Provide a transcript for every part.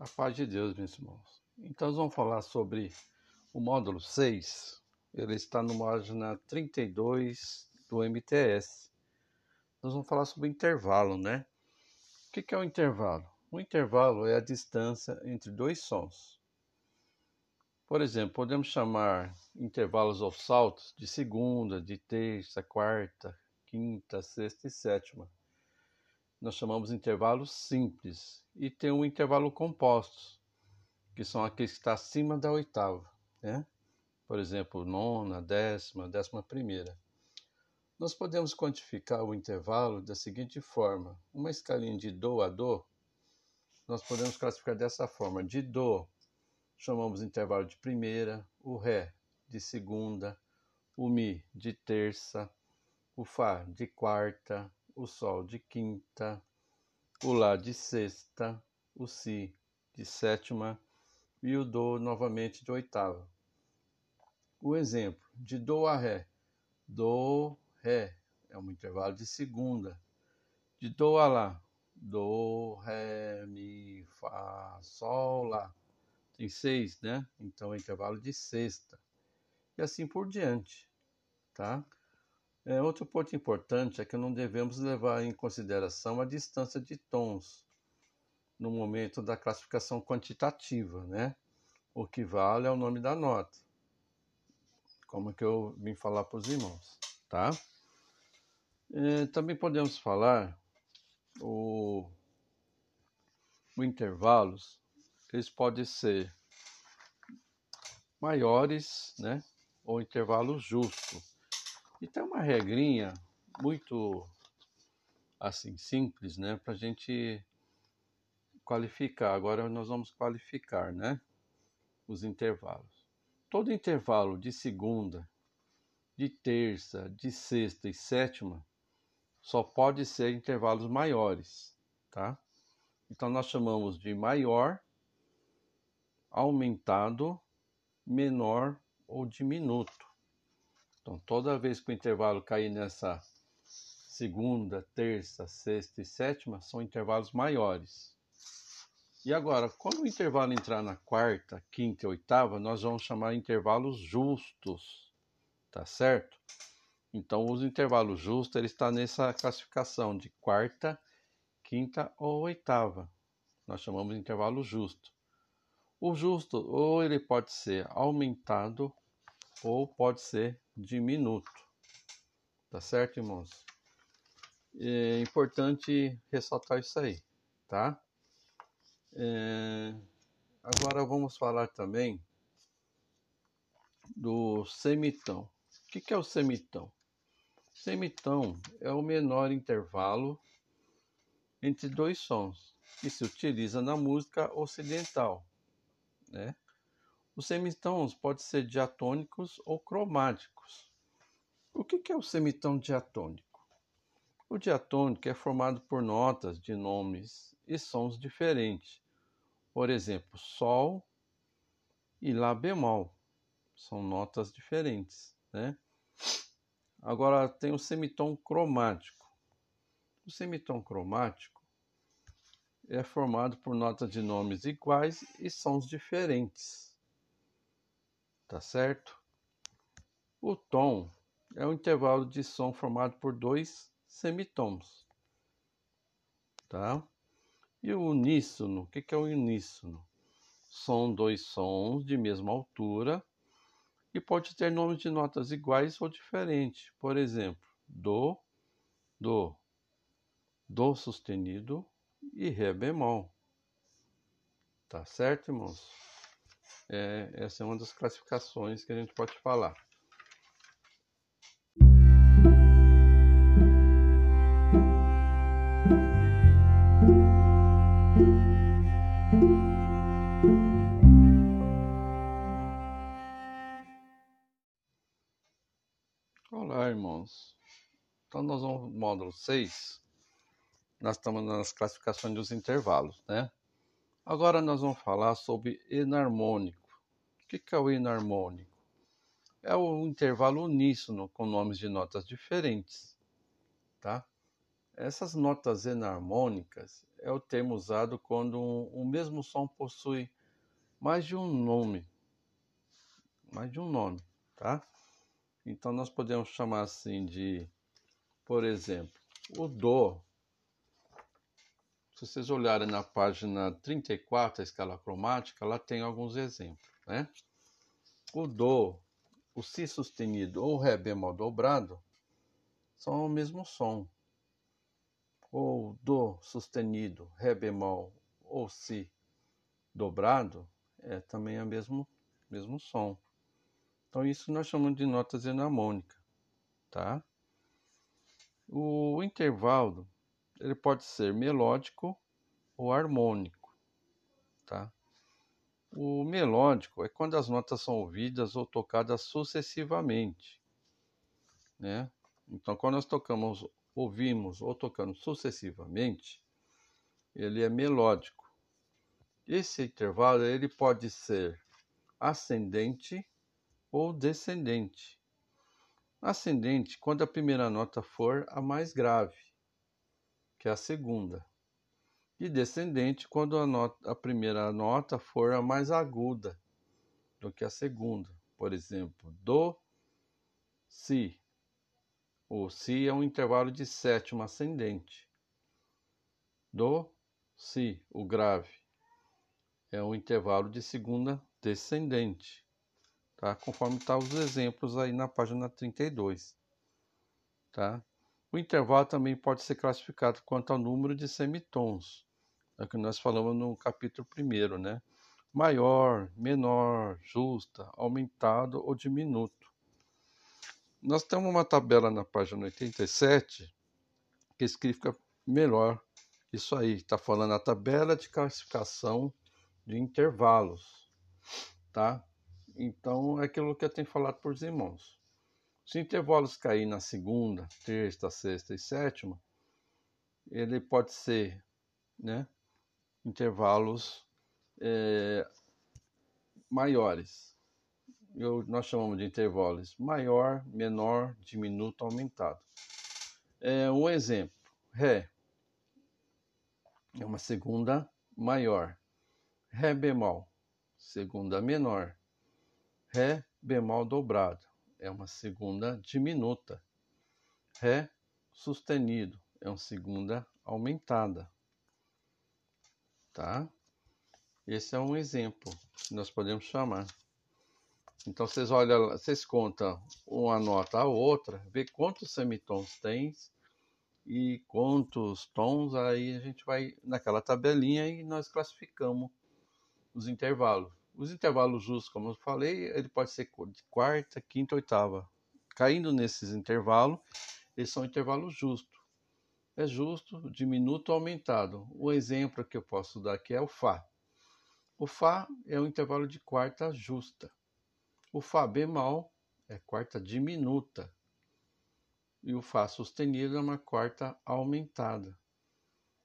A paz de Deus, meus irmãos. Então, nós vamos falar sobre o módulo 6. Ele está no página 32 do MTS. Nós vamos falar sobre intervalo, né? O que é o intervalo? O intervalo é a distância entre dois sons. Por exemplo, podemos chamar intervalos ou saltos de segunda, de terça, quarta, quinta, sexta e sétima nós chamamos intervalos simples, e tem um intervalo compostos, que são aqueles que estão acima da oitava, né? Por exemplo, nona, décima, décima primeira. Nós podemos quantificar o intervalo da seguinte forma: uma escalinha de Dó a Dó, nós podemos classificar dessa forma: de Dó, chamamos intervalo de primeira, o Ré de segunda, o Mi de terça, o Fá de quarta, o Sol de quinta, o Lá de sexta, o Si de sétima e o Dó novamente de oitava. O exemplo de Dó a Ré. Dó, Ré é um intervalo de segunda. De Dó a Lá. Dó, Ré, Mi, Fá, Sol, Lá. Tem seis, né? Então é intervalo de sexta. E assim por diante, tá? É, outro ponto importante é que não devemos levar em consideração a distância de tons no momento da classificação quantitativa, né? O que vale é o nome da nota, como que eu vim falar para os irmãos, tá? É, também podemos falar o, o intervalos, eles podem ser maiores, né? Ou intervalo justo. E tem uma regrinha muito assim simples, né, para a gente qualificar. Agora nós vamos qualificar, né, os intervalos. Todo intervalo de segunda, de terça, de sexta e sétima só pode ser intervalos maiores, tá? Então nós chamamos de maior, aumentado, menor ou diminuto. Então, toda vez que o intervalo cair nessa segunda, terça, sexta e sétima, são intervalos maiores. E agora, quando o intervalo entrar na quarta, quinta e oitava, nós vamos chamar intervalos justos, tá certo? Então, os intervalos justos, ele está nessa classificação de quarta, quinta ou oitava. Nós chamamos de intervalo justo. O justo, ou ele pode ser aumentado ou pode ser diminuto. Tá certo, irmãos? É importante ressaltar isso aí, tá? É... Agora vamos falar também do semitão. O que é o semitão? Semitão é o menor intervalo entre dois sons que se utiliza na música ocidental, né? Os semitons podem ser diatônicos ou cromáticos. O que é o semitão diatônico? O diatônico é formado por notas de nomes e sons diferentes. Por exemplo, Sol e Lá bemol são notas diferentes, né? Agora tem o semitom cromático. O semitom cromático é formado por notas de nomes iguais e sons diferentes tá certo? O tom é um intervalo de som formado por dois semitons, tá? E o uníssono, o que é o uníssono? São dois sons de mesma altura e pode ter nomes de notas iguais ou diferentes. Por exemplo, do, do, do sustenido e ré bemol. Tá certo, irmãos? É, essa é uma das classificações que a gente pode falar. Olá, irmãos. Então, nós vamos no módulo 6. Nós estamos nas classificações dos intervalos, né? Agora nós vamos falar sobre enarmônico que é o enarmônico? É o intervalo uníssono com nomes de notas diferentes, tá? Essas notas enarmônicas, é o termo usado quando o mesmo som possui mais de um nome. Mais de um nome, tá? Então nós podemos chamar assim de, por exemplo, o Dó. Se vocês olharem na página 34, a escala cromática, lá tem alguns exemplos, né? O Dó, o Si sustenido ou Ré bemol dobrado são o mesmo som. Ou Dó sustenido, Ré bemol ou Si dobrado é também o mesmo, mesmo som. Então isso nós chamamos de notas enarmônicas, tá? O intervalo ele pode ser melódico ou harmônico, tá? O melódico é quando as notas são ouvidas ou tocadas sucessivamente, né? Então quando nós tocamos, ouvimos ou tocamos sucessivamente, ele é melódico. Esse intervalo ele pode ser ascendente ou descendente. Ascendente, quando a primeira nota for a mais grave, que é a segunda. E descendente, quando a, nota, a primeira nota for a mais aguda do que a segunda. Por exemplo, do, si. O si é um intervalo de sétima ascendente. Do, si, o grave, é um intervalo de segunda descendente tá? Conforme tá os exemplos aí na página 32, tá? O intervalo também pode ser classificado quanto ao número de semitons, é o que nós falamos no capítulo primeiro, né? Maior, menor, justa, aumentado ou diminuto. Nós temos uma tabela na página 87 que explica melhor isso aí. Está falando a tabela de classificação de intervalos, tá? Então, é aquilo que eu tenho falado para os irmãos. Se intervalos cair na segunda, terça, sexta e sétima, ele pode ser né, intervalos é, maiores. Eu, nós chamamos de intervalos maior, menor, diminuto, aumentado. É, um exemplo: Ré é uma segunda maior, Ré bemol, segunda menor, Ré bemol dobrado é uma segunda diminuta. Ré sustenido é uma segunda aumentada. Tá? Esse é um exemplo que nós podemos chamar. Então vocês olham, vocês contam uma nota a outra, vê quantos semitons tem e quantos tons, aí a gente vai naquela tabelinha e nós classificamos os intervalos. Os intervalos justos, como eu falei, ele pode ser de quarta, quinta, oitava. Caindo nesses intervalos, eles são intervalos justos. É justo, diminuto ou aumentado. O exemplo que eu posso dar aqui é o Fá. O Fá é um intervalo de quarta justa. O Fá bemol é quarta diminuta. E o Fá sustenido é uma quarta aumentada.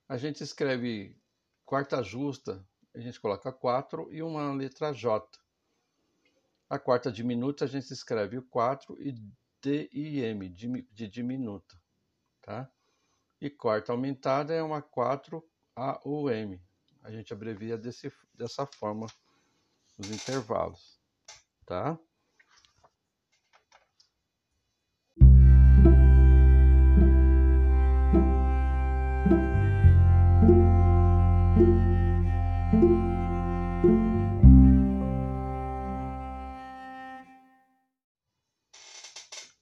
A gente escreve quarta justa a gente coloca 4 e uma letra J. A quarta diminuta a gente escreve o 4 e D e M de diminuta, tá? E quarta aumentada é uma 4 A ou M. A gente abrevia desse, dessa forma os intervalos, tá?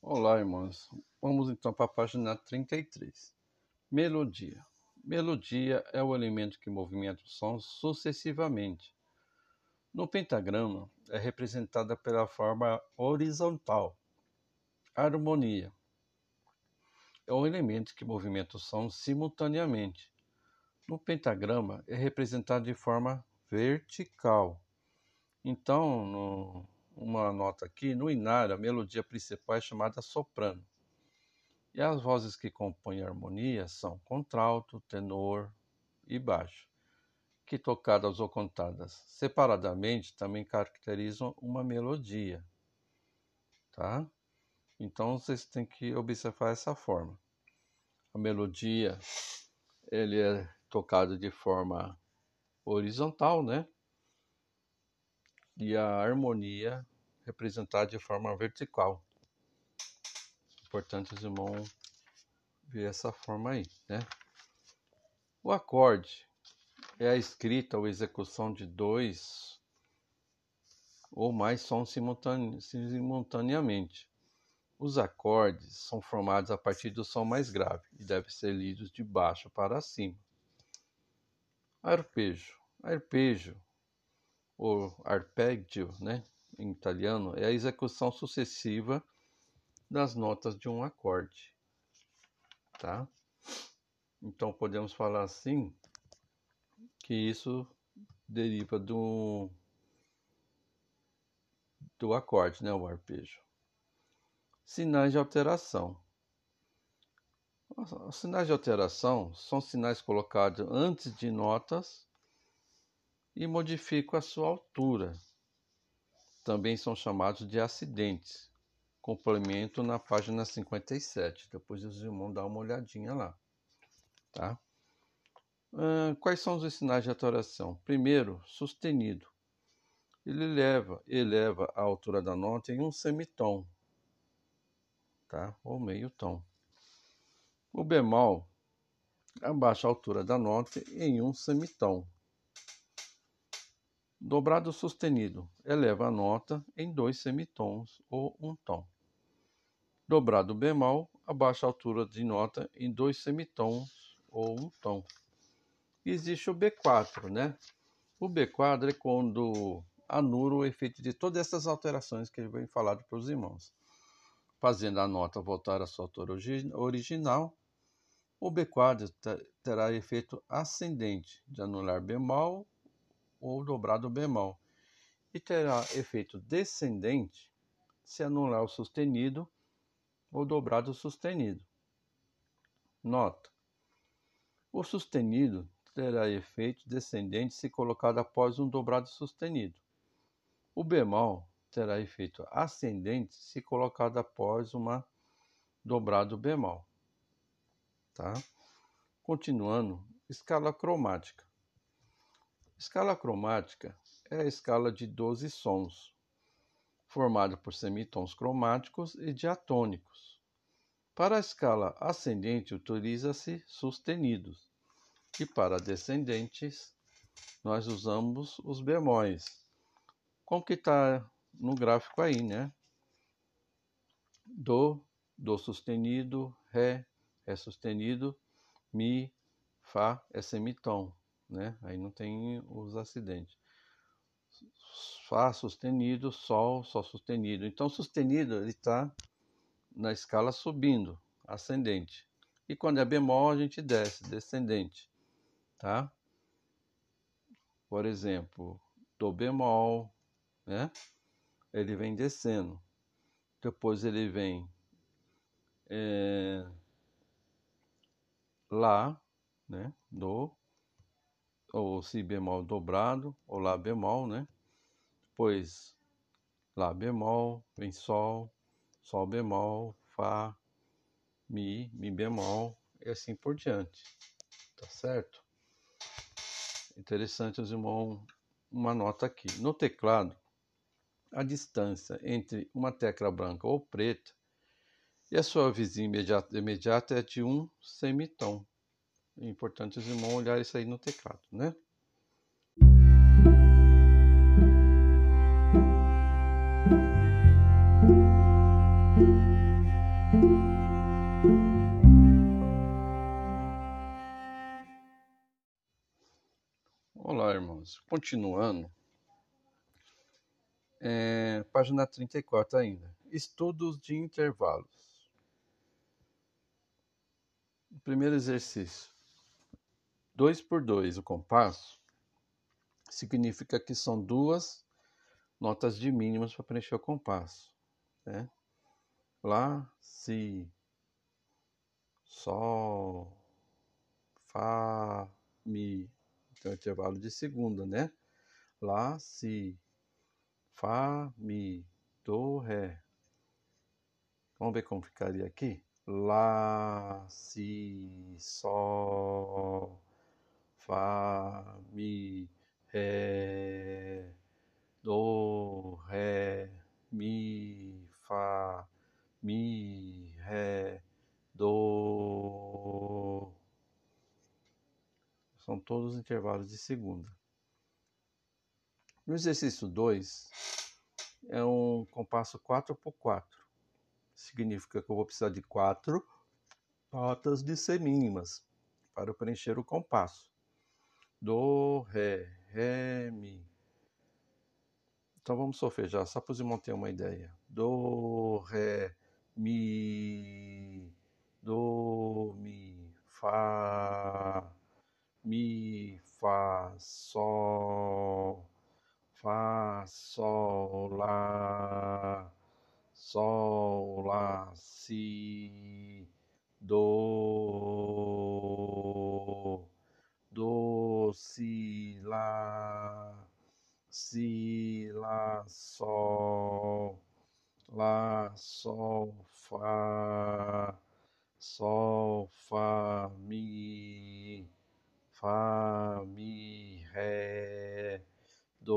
Olá, irmãos. Vamos então para a página 33. Melodia. Melodia é o elemento que movimenta o som sucessivamente. No pentagrama, é representada pela forma horizontal. harmonia é o elemento que movimenta o som simultaneamente. No pentagrama, é representado de forma vertical. Então, no uma nota aqui, no inário a melodia principal é chamada soprano. E as vozes que compõem a harmonia são contralto, tenor e baixo, que tocadas ou contadas separadamente também caracterizam uma melodia. Tá? Então vocês têm que observar essa forma. A melodia ele é tocado de forma horizontal, né? E a harmonia representada de forma vertical. Importante os irmãos ver essa forma aí, né? O acorde é a escrita ou execução de dois ou mais sons simultane simultaneamente. Os acordes são formados a partir do som mais grave e devem ser lidos de baixo para cima. Arpejo. Arpejo, ou arpeggio, né, em italiano, é a execução sucessiva das notas de um acorde. Tá? Então podemos falar assim que isso deriva do do acorde, né, o arpejo. Sinais de alteração. Os sinais de alteração são sinais colocados antes de notas e modificam a sua altura. Também são chamados de acidentes. Complemento na página 57. Depois os irmãos dão uma olhadinha lá. Tá? quais são os sinais de alteração? Primeiro, sustenido ele eleva, eleva a altura da nota em um semitom, tá? Ou meio tom. O bemol abaixa a altura da nota em um semitom. Dobrado sustenido eleva a nota em dois semitons ou um tom. Dobrado bemol abaixa a altura de nota em dois semitons ou um tom. Existe o B4, né? O B4 é quando anula o efeito de todas essas alterações que ele vem falado para os irmãos. Fazendo a nota voltar à sua altura original, o B4 terá efeito ascendente de anular bemol ou dobrado bemol, e terá efeito descendente se anular o sustenido ou dobrado sustenido. Nota: o sustenido terá efeito descendente se colocado após um dobrado sustenido. O bemol terá efeito ascendente se colocado após uma dobrado bemol. Tá? Continuando, escala cromática. Escala cromática é a escala de 12 sons, formada por semitons cromáticos e diatônicos. Para a escala ascendente, utiliza-se sustenidos, e para descendentes, nós usamos os bemóis como que está no gráfico aí, né? Do, do sustenido, Ré, Ré sustenido, Mi, Fá é semitom, né? Aí não tem os acidentes. Fá sustenido, Sol, Sol sustenido. Então, sustenido ele está na escala subindo, ascendente. E quando é bemol, a gente desce, descendente, tá? Por exemplo, do bemol, né? Ele vem descendo. Depois ele vem é, Lá, né? Do, ou Si bemol dobrado, ou Lá bemol, né? Depois Lá bemol, vem Sol, Sol bemol, Fá, Mi, Mi bemol, e assim por diante. Tá certo? Interessante os irmãos, uma nota aqui. No teclado, a distância entre uma tecla branca ou preta e a sua vizinha imediata, imediata é de um semitom. É importante os irmãos olhar isso aí no teclado, né? Continuando, é, página 34 ainda. Estudos de intervalos. Primeiro exercício. 2 por 2 o compasso significa que são duas notas de mínimas para preencher o compasso. Né? Lá, Si, Sol, Fá, Mi. Então, é intervalo de segunda, né? Lá, Si, Fá, Mi, Do, Ré. Vamos ver como ficaria aqui? Lá, Si, Sol, Fá, Mi, Ré, Todos intervalos de segunda. No exercício 2, é um compasso 4 por 4. Significa que eu vou precisar de quatro notas de semínimas para preencher o compasso. Do, Ré, Ré, Mi. Então vamos solfejar, só para os irmãos terem uma ideia. Do, Ré, Mi, Do, Mi, Fá, Mi, Fá, Sol, Fá, Sol, Lá, Sol, Lá, Si, Do, Do, Si, Lá, Si, Lá, Sol, Lá, Sol, Fá, Sol, Fá, Mi, Fá, Mi, Ré, Do.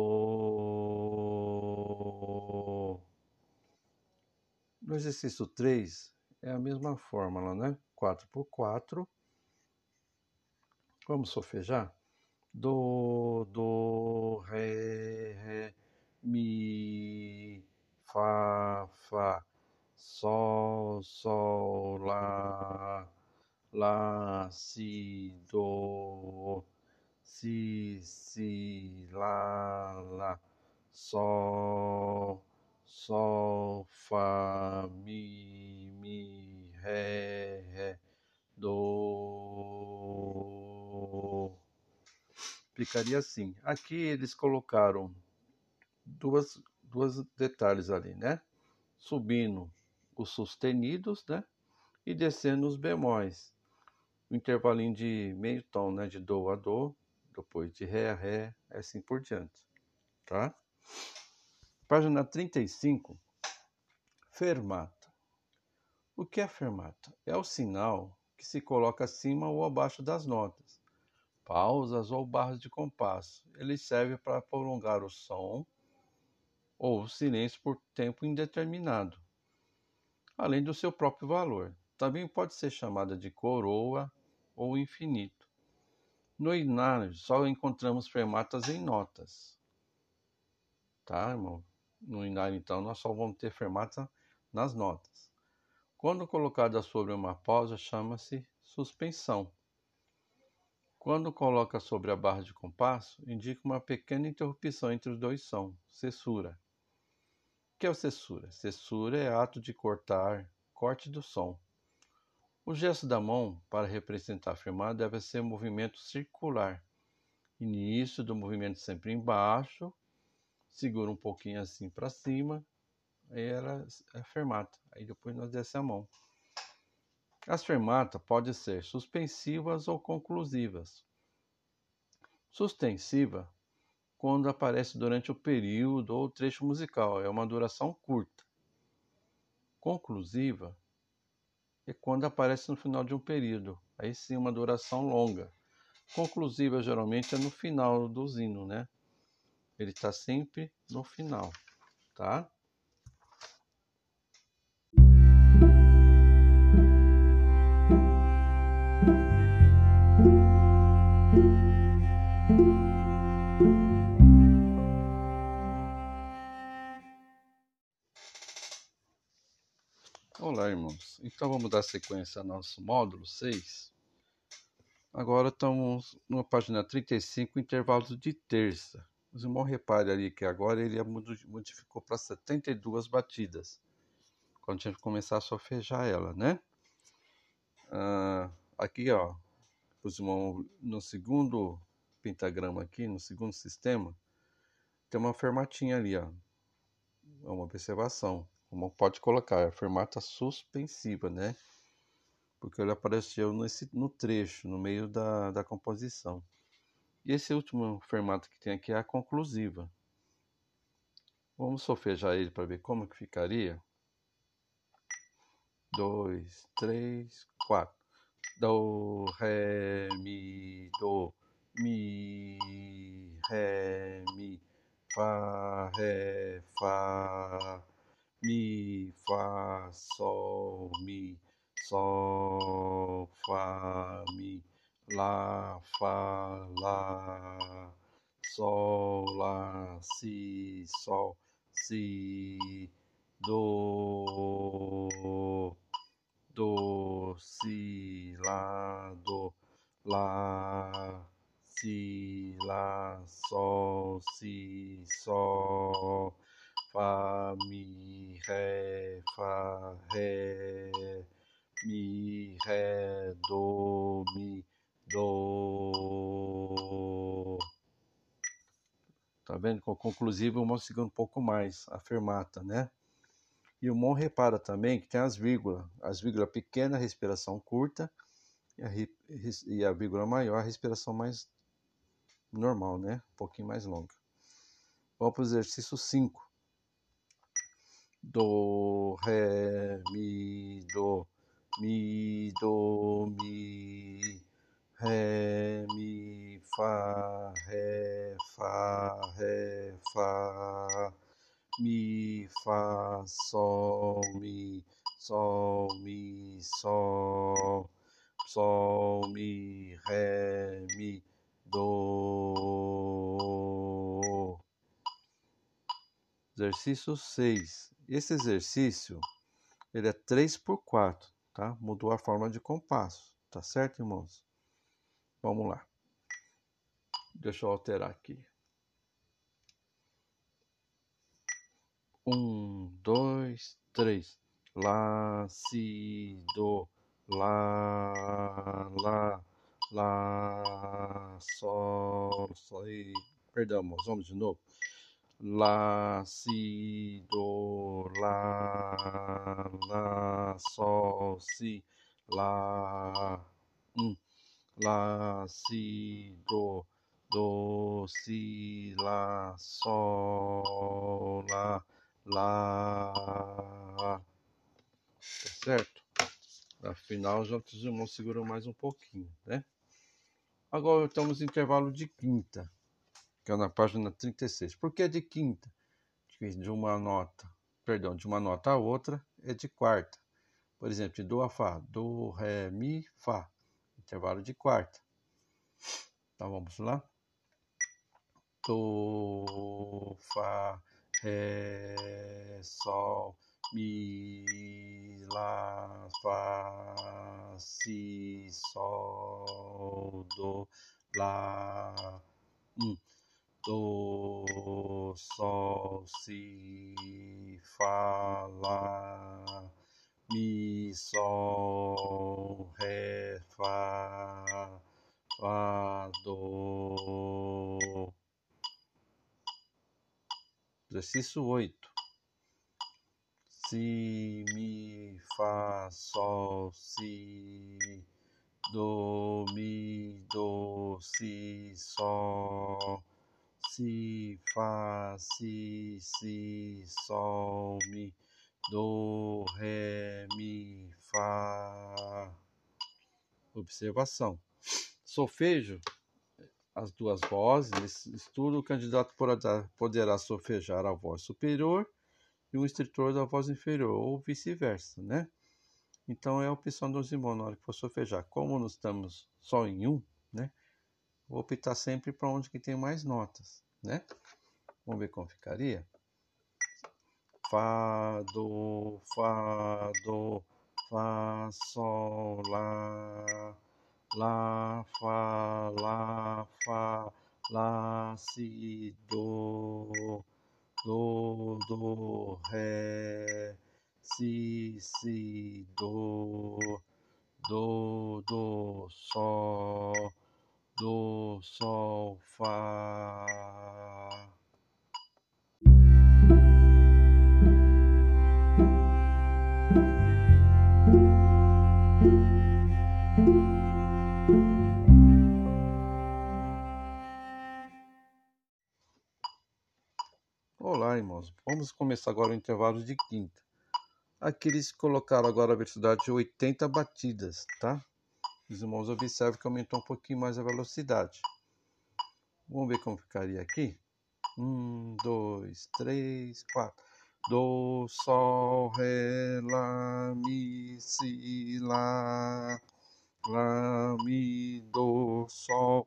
No exercício 3 é a mesma fórmula, né? 4 por 4. Vamos solfejar? Do, do, ré, ré, mi, fá, fá, sol, sol, lá, lá, si, do, si, si, lá, lá, sol, sol, fá, mi, mi, ré, ré, do. Ficaria assim. Aqui eles colocaram duas, duas detalhes ali, né? Subindo os sustenidos, né? E descendo os bemóis. O intervalinho de meio tom, né? De do a do, depois de ré a ré, assim por diante, tá? Página 35. Fermata. O que é fermata? É o sinal que se coloca acima ou abaixo das notas, pausas ou barras de compasso. Ele serve para prolongar o som ou o silêncio por tempo indeterminado, além do seu próprio valor. Também pode ser chamada de coroa ou infinito. No inário só encontramos fermatas em notas. Tá, irmão? No inário, então, nós só vamos ter fermata nas notas. Quando colocada sobre uma pausa, chama-se suspensão. Quando coloca sobre a barra de compasso, indica uma pequena interrupção entre os dois sons, cessura. O que é o cessura? Cessura é ato de cortar, corte do som. O gesto da mão para representar a firmada deve ser um movimento circular. Início do movimento sempre embaixo, segura um pouquinho assim para cima, aí ela é fermata. Aí depois nós desce a mão. As fermatas podem ser suspensivas ou conclusivas. Sustensiva, quando aparece durante o período ou trecho musical, é uma duração curta. Conclusiva é quando aparece no final de um período, aí sim uma duração longa. Conclusiva geralmente é no final do hino, né? Ele está sempre no final, tá? Olá, irmãos. Então vamos dar sequência ao nosso módulo 6. Agora estamos na página 35, intervalos de terça. Os irmãos reparem ali que agora ele modificou para 72 batidas. Quando a gente começar a solfejar ela, né? Ah, aqui, ó, os irmãos, no segundo pentagrama aqui, no segundo sistema, tem uma fermatinha ali, ó. É uma observação. Como pode colocar, a fermata suspensiva, né? Porque ele apareceu nesse, no trecho, no meio da, da composição. E esse último formato que tem aqui é a conclusiva. Vamos solfejar ele para ver como que ficaria. Dois, três, quatro. Do, ré, mi, do, mi, ré, mi, fá, ré, fá, mi, fá, sol, mi, sol, fá, mi, lá, fá, lá, sol, lá, si, sol, si, do, do, si, lá, do, lá, si, lá, sol, si, sol, fá, mi, ré, fá, ré, mi, ré, do, mi, do. Tá vendo? Com conclusivo, o Mon segura um pouco mais a fermata, né? E o Mon repara também que tem as vírgulas. As vírgulas pequenas, respiração curta, e a, e a vírgula maior, a respiração mais normal, né? Um pouquinho mais longa. Vamos para o exercício 5. Do, Ré, Mi, Do, Mi, Do, Mi, Ré, Mi, Fá, Ré, Fá, Ré, Fá, Mi, Fá, Sol, Mi, Sol, Mi, Sol, Sol, Mi, Ré, Mi, Do. Exercício 6. Esse exercício ele é 3 por 4, tá? Mudou a forma de compasso, tá certo, irmãos? Vamos lá. Deixa eu alterar aqui. Um, dois, três. Lá, si, do, lá, lá, lá, sol, sol. Perdão, moço, vamos de novo. Lá, si, do, lá, lá, sol, si, lá, um, lá, si, do, do, si, lá, sol, lá, lá. Tá certo? Afinal, já os irmãos seguram mais um pouquinho, né? Agora estamos em intervalo de quinta, que é na página 36. Por que de quinta? De uma nota, perdão, de uma nota a outra é de quarta. Por exemplo, de do a fá, do, ré, mi, fá. Intervalo de quarta. Então vamos lá. Do, fá, ré, sol, mi, lá, fá, si, sol, do, lá, um, do, sol, si, fá, lá, mi, sol, ré, fá, fá, do. Exercício oito si, mi, fá, sol, si, do, mi, do, si, sol, si, fá, si, si, sol, mi, do, ré, mi, fá. Observação. Solfejo, as duas vozes, nesse estudo, o candidato poderá solfejar a voz superior e o instrutor da voz inferior, ou vice-versa, né? Então é a opção dos irmãos na hora que for solfejar. Como nós estamos só em um, né? Vou optar sempre para onde que tem mais notas, né? Vamos ver como ficaria. Fá, do, Fá, do, Fá, Sol, Lá, Lá, Fá, Lá, Fá, Lá, Si, Do do, do, ré, si, si, do, do, do, sol, do, sol, fá. Vamos começar agora o intervalo de quinta. Aqui eles colocaram agora a velocidade de 80 batidas, tá? Os irmãos observam que aumentou um pouquinho mais a velocidade. Vamos ver como ficaria aqui. Um, dois, três, quatro. Do, sol, ré, lá, mi, si, lá. Lá, mi, do, sol,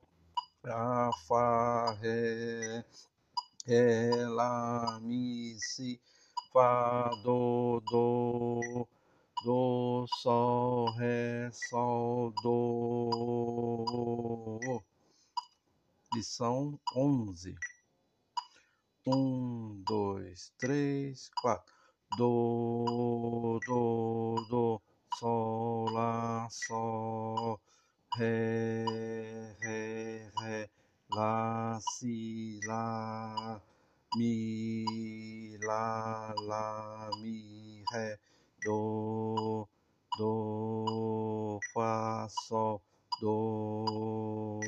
lá, fá, ré. Ré, lá, mi, si, fá, do, do. Do, sol, ré, sol, do. Lição onze um, dois, três, quatro. Do, do, do, sol, lá, sol, ré, ré, ré, lá, si, lá, mi, lá, lá, mi, ré, do, do, fá, sol, do.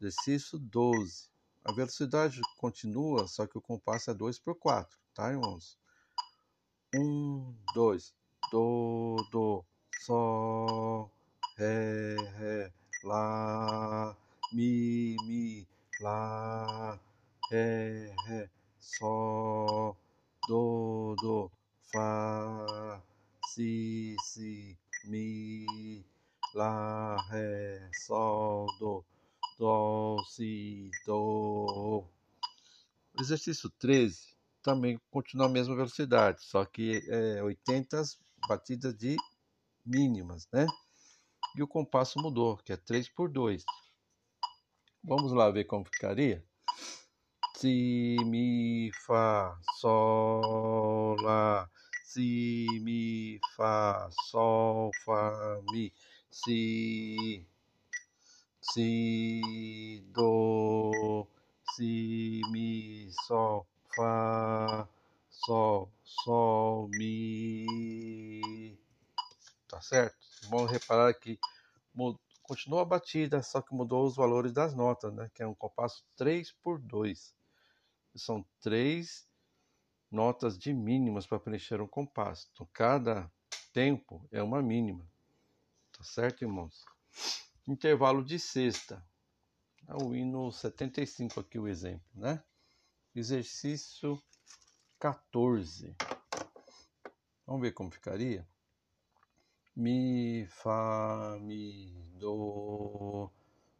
Exercício 12. A velocidade continua, só que o compasso é 2 por 4, tá, irmãos? 1, 2, do, do, sol, ré, ré, lá, mi, mi, lá, ré, ré, sol, do, do, fá, si, si, mi, lá, ré, sol, do, Dó, Si, Dó. O exercício 13 também continua a mesma velocidade, só que é 80 batidas de mínimas, né? E o compasso mudou, que é 3 por 2. Vamos lá ver como ficaria. Si, Mi, Fá, Sol, Lá. Si, Mi, Fá, Sol, Fá, Mi. Si, si, do, si, mi, sol, fá, sol, sol, mi. Tá certo? Vamos reparar que continua a batida, só que mudou os valores das notas, né? Que é um compasso 3 por 2. São três notas de mínimas para preencher um compasso. Então, cada tempo é uma mínima. Tá certo, irmãos? intervalo de sexta. É o hino 75 aqui o exemplo, né? Exercício 14. Vamos ver como ficaria? Mi, Fá, Mi, Do,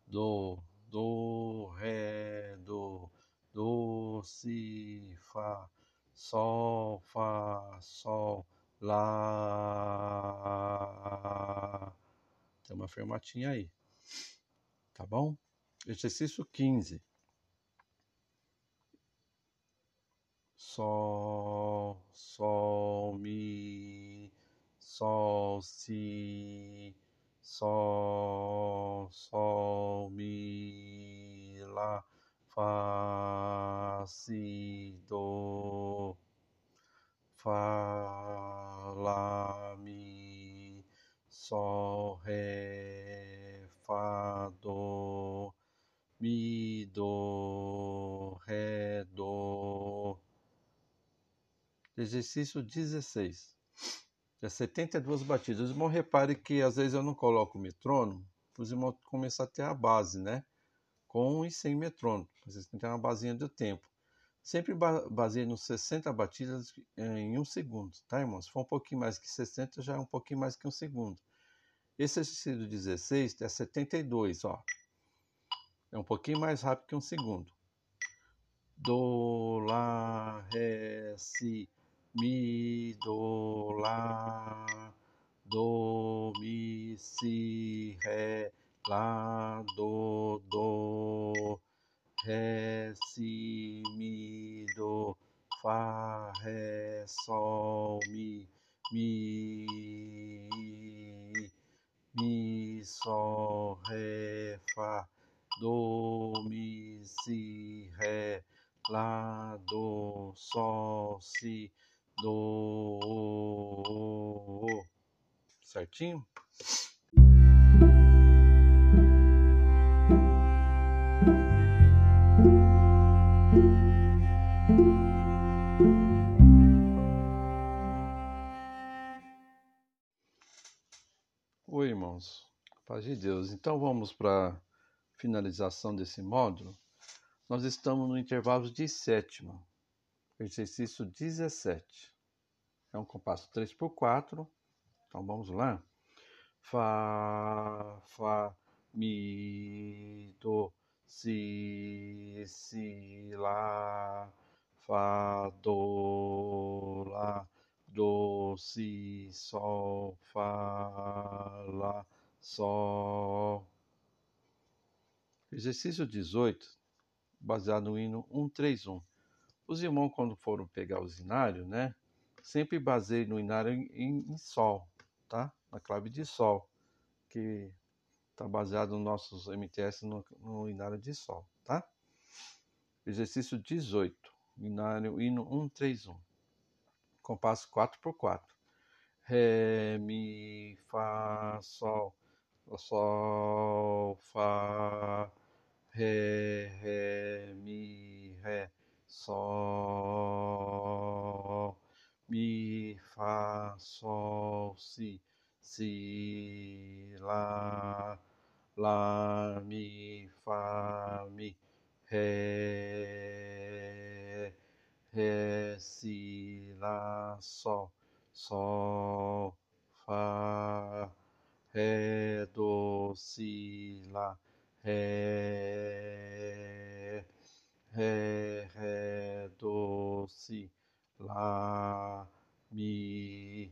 Do, Do, Ré, Do, Do, Si, Fá, Sol, Fá, Sol, Lá. Tem uma fermatinha aí. Tá bom? Exercício 15. Sol, Sol, Mi, Sol, Si, Sol, Sol, Mi, Lá, Fá, Si, Do, Fá, Lá, Mi, Sol, Ré, Fá, Do, Mi, Do, Ré, Do. Exercício 16. É 72 batidas. Os irmãos repare que às vezes eu não coloco metrônomo, os irmãos começar a ter a base, né? Com e sem metrônomo. Vocês têm que ter uma basinha do tempo. Sempre baseia nos 60 batidas em um segundo, tá, irmãos? Se for um pouquinho mais que 60, já é um pouquinho mais que um segundo. Esse exercício 16 é 72, ó. É um pouquinho mais rápido que um segundo. Do, Lá, Ré, Si, Mi, Do, Lá, Do, Mi, Si, Ré, Lá, Do, Do, Ré, Si, Mi, Do, Fá, Ré, Sol, Mi, Mi, Mi, Sol, Ré, Fá, Do, Mi, Si, Ré, Lá, Do, Sol, Si, Do. Certinho? Oi, irmãos. Paz de Deus. Então vamos para finalização desse módulo, nós estamos no intervalo de sétima, exercício 17. É um compasso 3 por 4. Então vamos lá. Fá, Fá, Mi, Do, Si, Si, Lá, Fá, Do, Lá, Do, Si, Sol, Fá, Lá, Sol. Exercício 18 baseado no hino 131. Os irmãos, quando foram pegar o zinário, né, sempre baseiam no inário em, em, em, Sol, tá? Na clave de Sol, que está baseado nos nossos MTS no, no inário de Sol, tá? Exercício 18, inário hino 131, compasso 4x4. Ré, Mi, Fá, Sol, Sol, Fá, Ré, Ré, Mi, Ré, Sol, Mi, Fá, Sol, Si, Si, Lá, Lá, Mi, Fá, Mi, Ré, Ré, Si, Lá, Sol, Sol, Fá, Ré, Do, Si, Lá, Ré, Ré, Ré, Do, Si, Lá, Mi,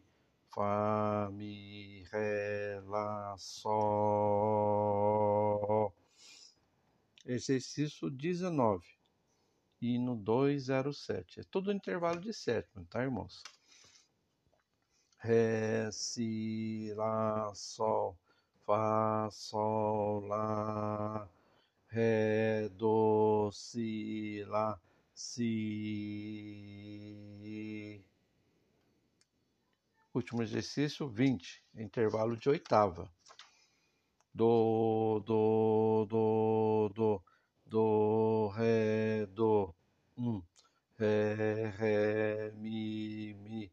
Fá, Mi, Ré, Lá, Sol. Exercício 19, hino 207. É tudo intervalo de sétima, tá, irmãos? Ré, Si, Lá, Sol. Fá, Sol, Lá, Ré, Do, Si, Lá, Si. Último exercício, 20, intervalo de oitava. Do, do, do, do, do, ré, do, um, ré, ré, mi, mi,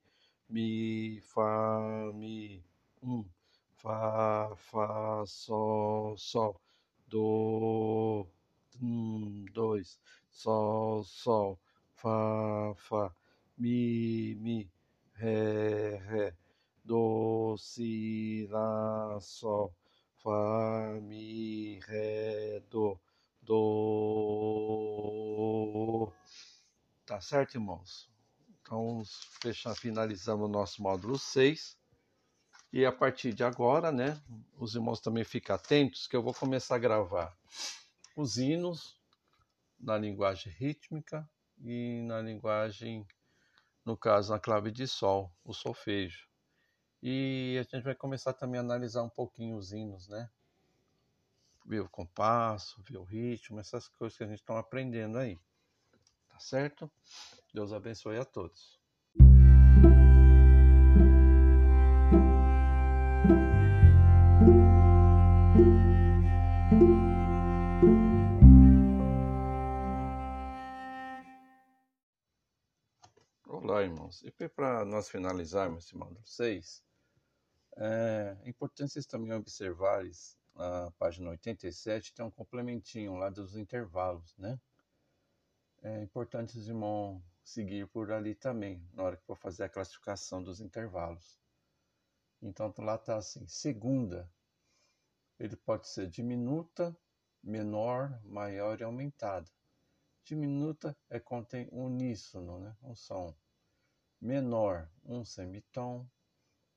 mi, fá, mi, um. Fá, Fá, Sol, Sol, Do, um, dois, Sol, Sol, Fá, Fá, Mi, Mi, Ré, Ré, Do, Si, Lá, Sol, Fá, Mi, Ré, Do, Do. Tá certo, irmãos? Então, fechar, finalizamos o nosso módulo 6. E a partir de agora, né, os irmãos também ficam atentos que eu vou começar a gravar os hinos na linguagem rítmica e na linguagem, no caso, na clave de sol, o solfejo. E a gente vai começar também a analisar um pouquinho os hinos, né? Ver o compasso, ver o ritmo, essas coisas que a gente está aprendendo aí. Tá certo? Deus abençoe a todos. Olá, irmãos. E para nós finalizarmos esse módulo 6, é importante vocês também observarem a página 87, tem um complementinho lá dos intervalos, né? É importante os irmãos seguir por ali também, na hora que for fazer a classificação dos intervalos. Então lá está assim, segunda, ele pode ser diminuta, menor, maior e aumentada. Diminuta é tem uníssono, né? um som. Menor, um semitom.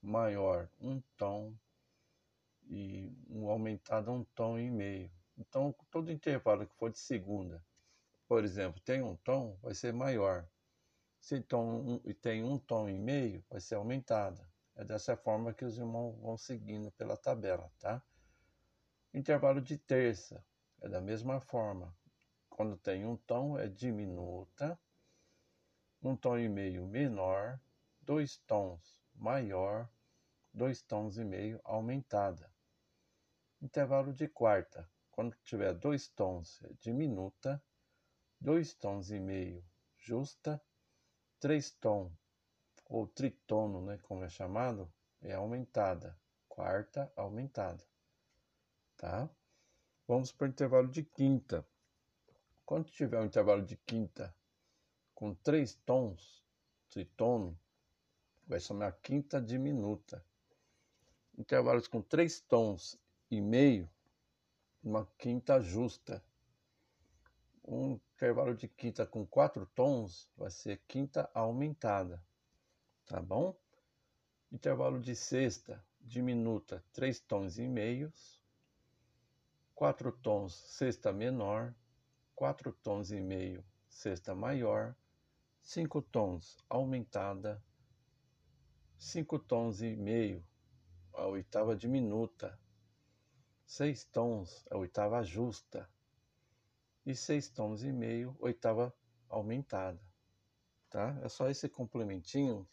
Maior, um tom. E um aumentado, um tom e meio. Então, todo intervalo que for de segunda, por exemplo, tem um tom, vai ser maior. Se tom, um, tem um tom e meio, vai ser aumentada. É dessa forma que os irmãos vão seguindo pela tabela, tá? Intervalo de terça é da mesma forma. Quando tem um tom, é diminuta, um tom e meio menor, dois tons maior, dois tons e meio aumentada. Intervalo de quarta, quando tiver dois tons, diminuta, dois tons e meio justa, três tons ou tritono, né, como é chamado, é aumentada, quarta aumentada tá? vamos para o intervalo de quinta. Quando tiver um intervalo de quinta com três tons, tritono, vai chamar quinta diminuta. Intervalos com três tons e meio, uma quinta justa. Um intervalo de quinta com quatro tons vai ser quinta aumentada, tá bom? Intervalo de sexta diminuta, três tons e meios. Quatro tons, sexta menor quatro tons e meio, sexta maior, cinco tons aumentada, cinco tons e meio, a oitava diminuta, seis tons, a oitava justa, e seis tons e meio, oitava aumentada. Tá? É só esse complementinho.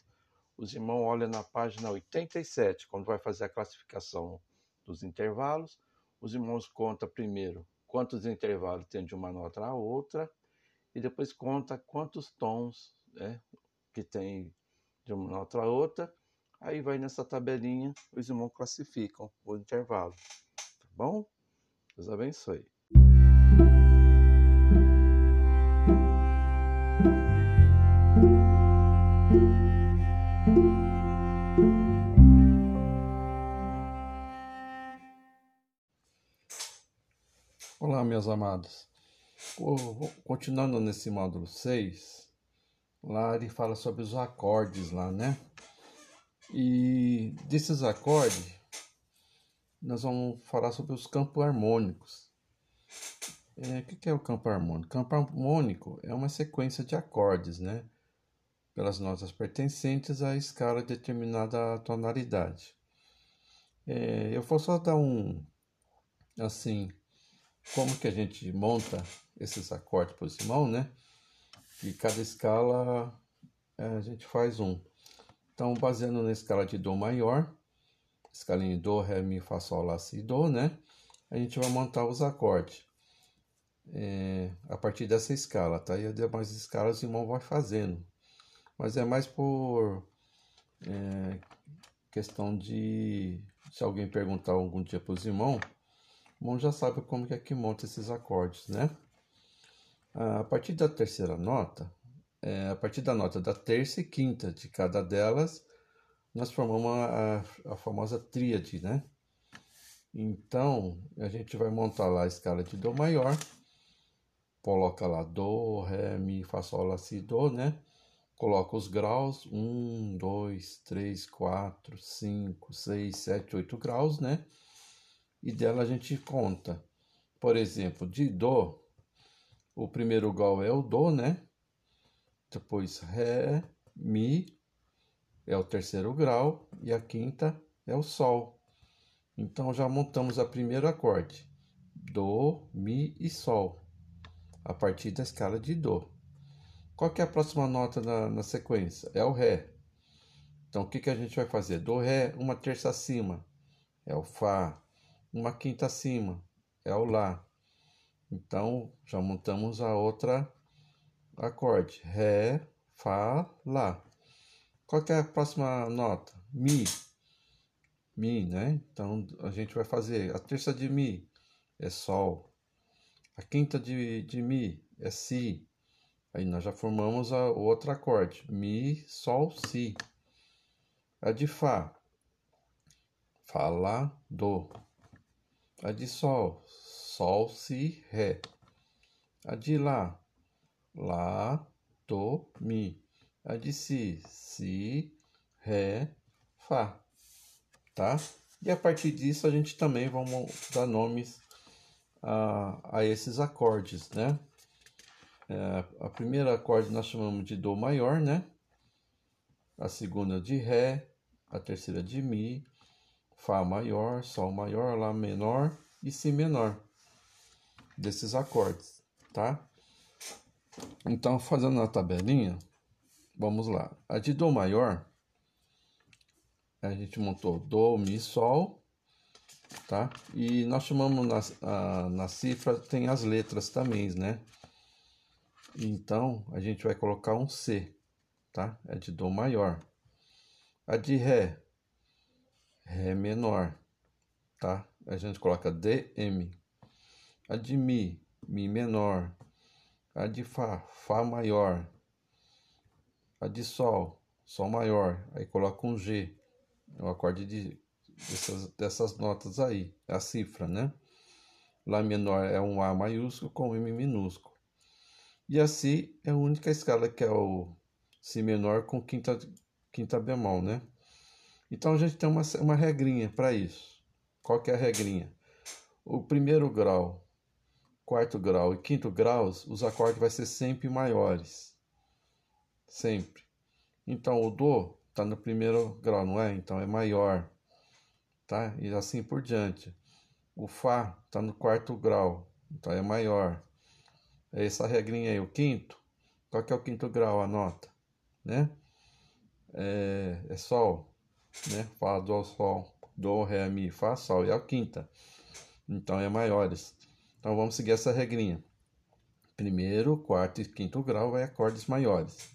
Os irmãos olham na página 87, quando vai fazer a classificação dos intervalos. Os irmãos contam primeiro quantos intervalos tem de uma nota a outra, e depois conta quantos tons né, que tem de uma nota a outra. Aí vai nessa tabelinha, os irmãos classificam o intervalo. Tá bom? Deus abençoe. Olá, meus amados. Continuando nesse módulo 6, lá ele fala sobre os acordes lá, né? E desses acordes, nós vamos falar sobre os campos harmônicos. É, o que é o campo harmônico? Campo harmônico é uma sequência de acordes, né? Pelas notas pertencentes à escala de determinada tonalidade. É, eu vou só dar um, assim, como que a gente monta esses acordes por simão, né? E cada escala é, a gente faz um. Então, baseando na escala de Dó maior, escalinha de Dó, Ré, Mi, Fá, Sol, Lá, Si, Dó, né? A gente vai montar os acordes é, a partir dessa escala, tá? E as demais escalas o irmão vai fazendo. Mas é mais por é, questão de se alguém perguntar algum dia para os irmãos, Bom, já sabe como é que monta esses acordes, né? A partir da terceira nota, é, a partir da nota da terça e quinta de cada delas, nós formamos a, a famosa tríade, né? Então, a gente vai montar lá a escala de Dó maior, coloca lá Dó, Ré, Mi, Fá, Sol, Lá, Si, Dó, né? Coloca os graus, 1, 2, 3, 4, 5, 6, 7, 8 graus, né? E dela a gente conta. Por exemplo, de Dó, o primeiro grau é o Dó, né? Depois Ré, Mi é o terceiro grau e a quinta é o Sol. Então já montamos a primeiro acorde, Dó, Mi e Sol, a partir da escala de Dó. Qual que é a próxima nota na, na sequência? É o Ré. Então o que, que a gente vai fazer? Dó, Ré, uma terça acima, é o Fá uma quinta acima, é o Lá. Então, já montamos a outra acorde, Ré, Fá, Lá. Qual é a próxima nota? Mi. Mi, né? Então, a gente vai fazer a terça de Mi é Sol. A quinta de, de Mi é Si. Aí nós já formamos a, o outro acorde, Mi, Sol, Si. A de Fá, Fá, Lá, Do. A de Sol, Sol, Si, Ré. A de Lá, Lá, Do, Mi. A de Si, Si, Ré, Fá. Tá? E a partir disso a gente também vai dar nomes a, a esses acordes, né? É, a primeira acorde nós chamamos de Dó maior, né? A segunda de Ré, a terceira de Mi, Fá maior, Sol maior, Lá menor e Si menor desses acordes, tá? Então, fazendo a tabelinha, vamos lá. A de Dó maior, a gente montou Dó, Mi, Sol, tá? E nós chamamos na, a, na cifra, tem as letras também, né? Então, a gente vai colocar um C, tá? É de Dó maior. A de Ré, Ré menor, tá? A gente coloca DM. a de Mi, Mi menor, a de Fá, Fá maior, a de Sol, Sol maior, aí coloca um G, o acorde de, dessas, dessas notas aí, é a cifra, né? Lá menor é um A maiúsculo com M minúsculo. E a Si é a única escala que é o Si menor com quinta, quinta bemol, né? Então a gente tem uma, uma regrinha para isso. Qual que é a regrinha? O primeiro grau, quarto grau e quinto graus, os acordes vai ser sempre maiores. Sempre. Então o Dó está no primeiro grau, não é? Então é maior. Tá? E assim por diante. O Fá está no quarto grau, então é maior. É essa regrinha aí. O quinto, qual que é o quinto grau? A nota, né? É, é Sol, né? Fá, Dó, Sol, Dó, Ré, Mi, Fá, Sol. E a quinta. Então é maiores. Então vamos seguir essa regrinha. Primeiro, quarto e quinto grau é acordes maiores.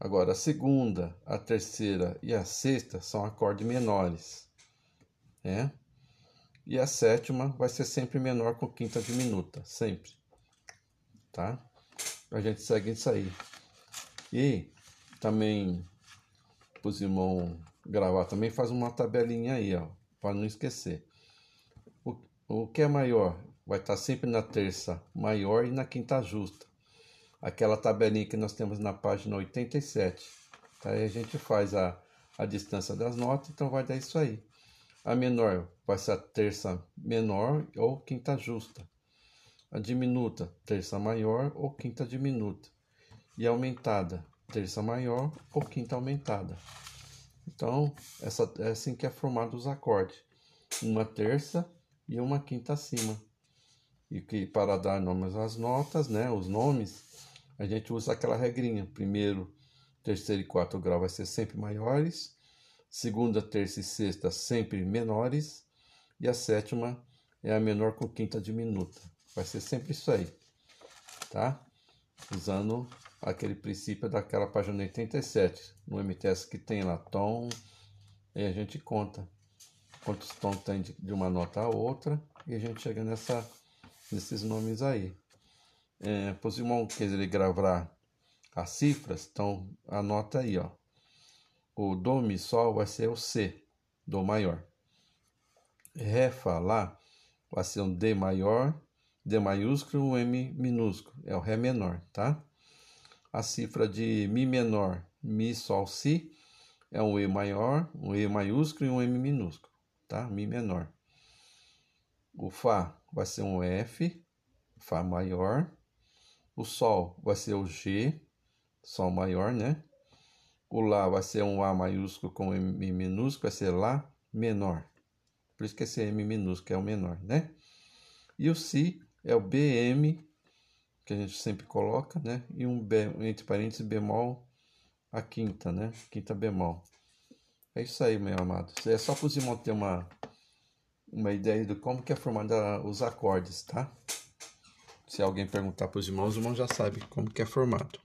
Agora, a segunda, a terceira e a sexta são acordes menores, né? E a sétima vai ser sempre menor com quinta diminuta, sempre. Tá? A gente segue isso aí. E também, para os irmãos gravar, também faz uma tabelinha aí, ó, para não esquecer. O, o que é maior? Vai estar sempre na terça maior e na quinta justa. Aquela tabelinha que nós temos na página 87. Tá? Aí a gente faz a, a distância das notas, então vai dar isso aí. A menor vai ser a terça menor ou quinta justa. A diminuta, terça maior ou quinta diminuta. E aumentada, terça maior ou quinta aumentada. Então, essa, é assim que é formado os acordes. Uma terça e uma quinta acima. E que para dar nomes às notas, né, os nomes, a gente usa aquela regrinha. Primeiro, terceiro e quarto grau vai ser sempre maiores segunda, terça e sexta sempre menores, e a sétima é a menor com quinta diminuta. Vai ser sempre isso aí, tá? Usando aquele princípio daquela página 87, no MTS que tem lá tom, e a gente conta quantos tons tem de uma nota a outra, e a gente chega nessa, nesses nomes aí. É, para os irmãos gravar as cifras, então anota aí, ó o Dó Mi Sol vai ser o C, Dó maior. Ré, Fá, Lá vai ser um D maior, D maiúsculo um M minúsculo, é o Ré menor, tá? A cifra de Mi menor, Mi, Sol, Si, é um E maior, um E maiúsculo e um M minúsculo, tá? Mi menor. O Fá vai ser um F, Fá maior. O Sol vai ser o G, Sol maior, né? O Lá vai ser um A maiúsculo com M minúsculo, vai ser Lá menor. Por isso que esse M minúsculo é o menor, né? E o Si é o BM, que a gente sempre coloca, né? E um B, entre parênteses, bemol, a quinta, né? Quinta bemol. É isso aí, meu amado. É só para os irmãos ter uma, uma ideia de como que é formada os acordes, tá? Se alguém perguntar para os irmãos, os irmãos já sabem como que é formado.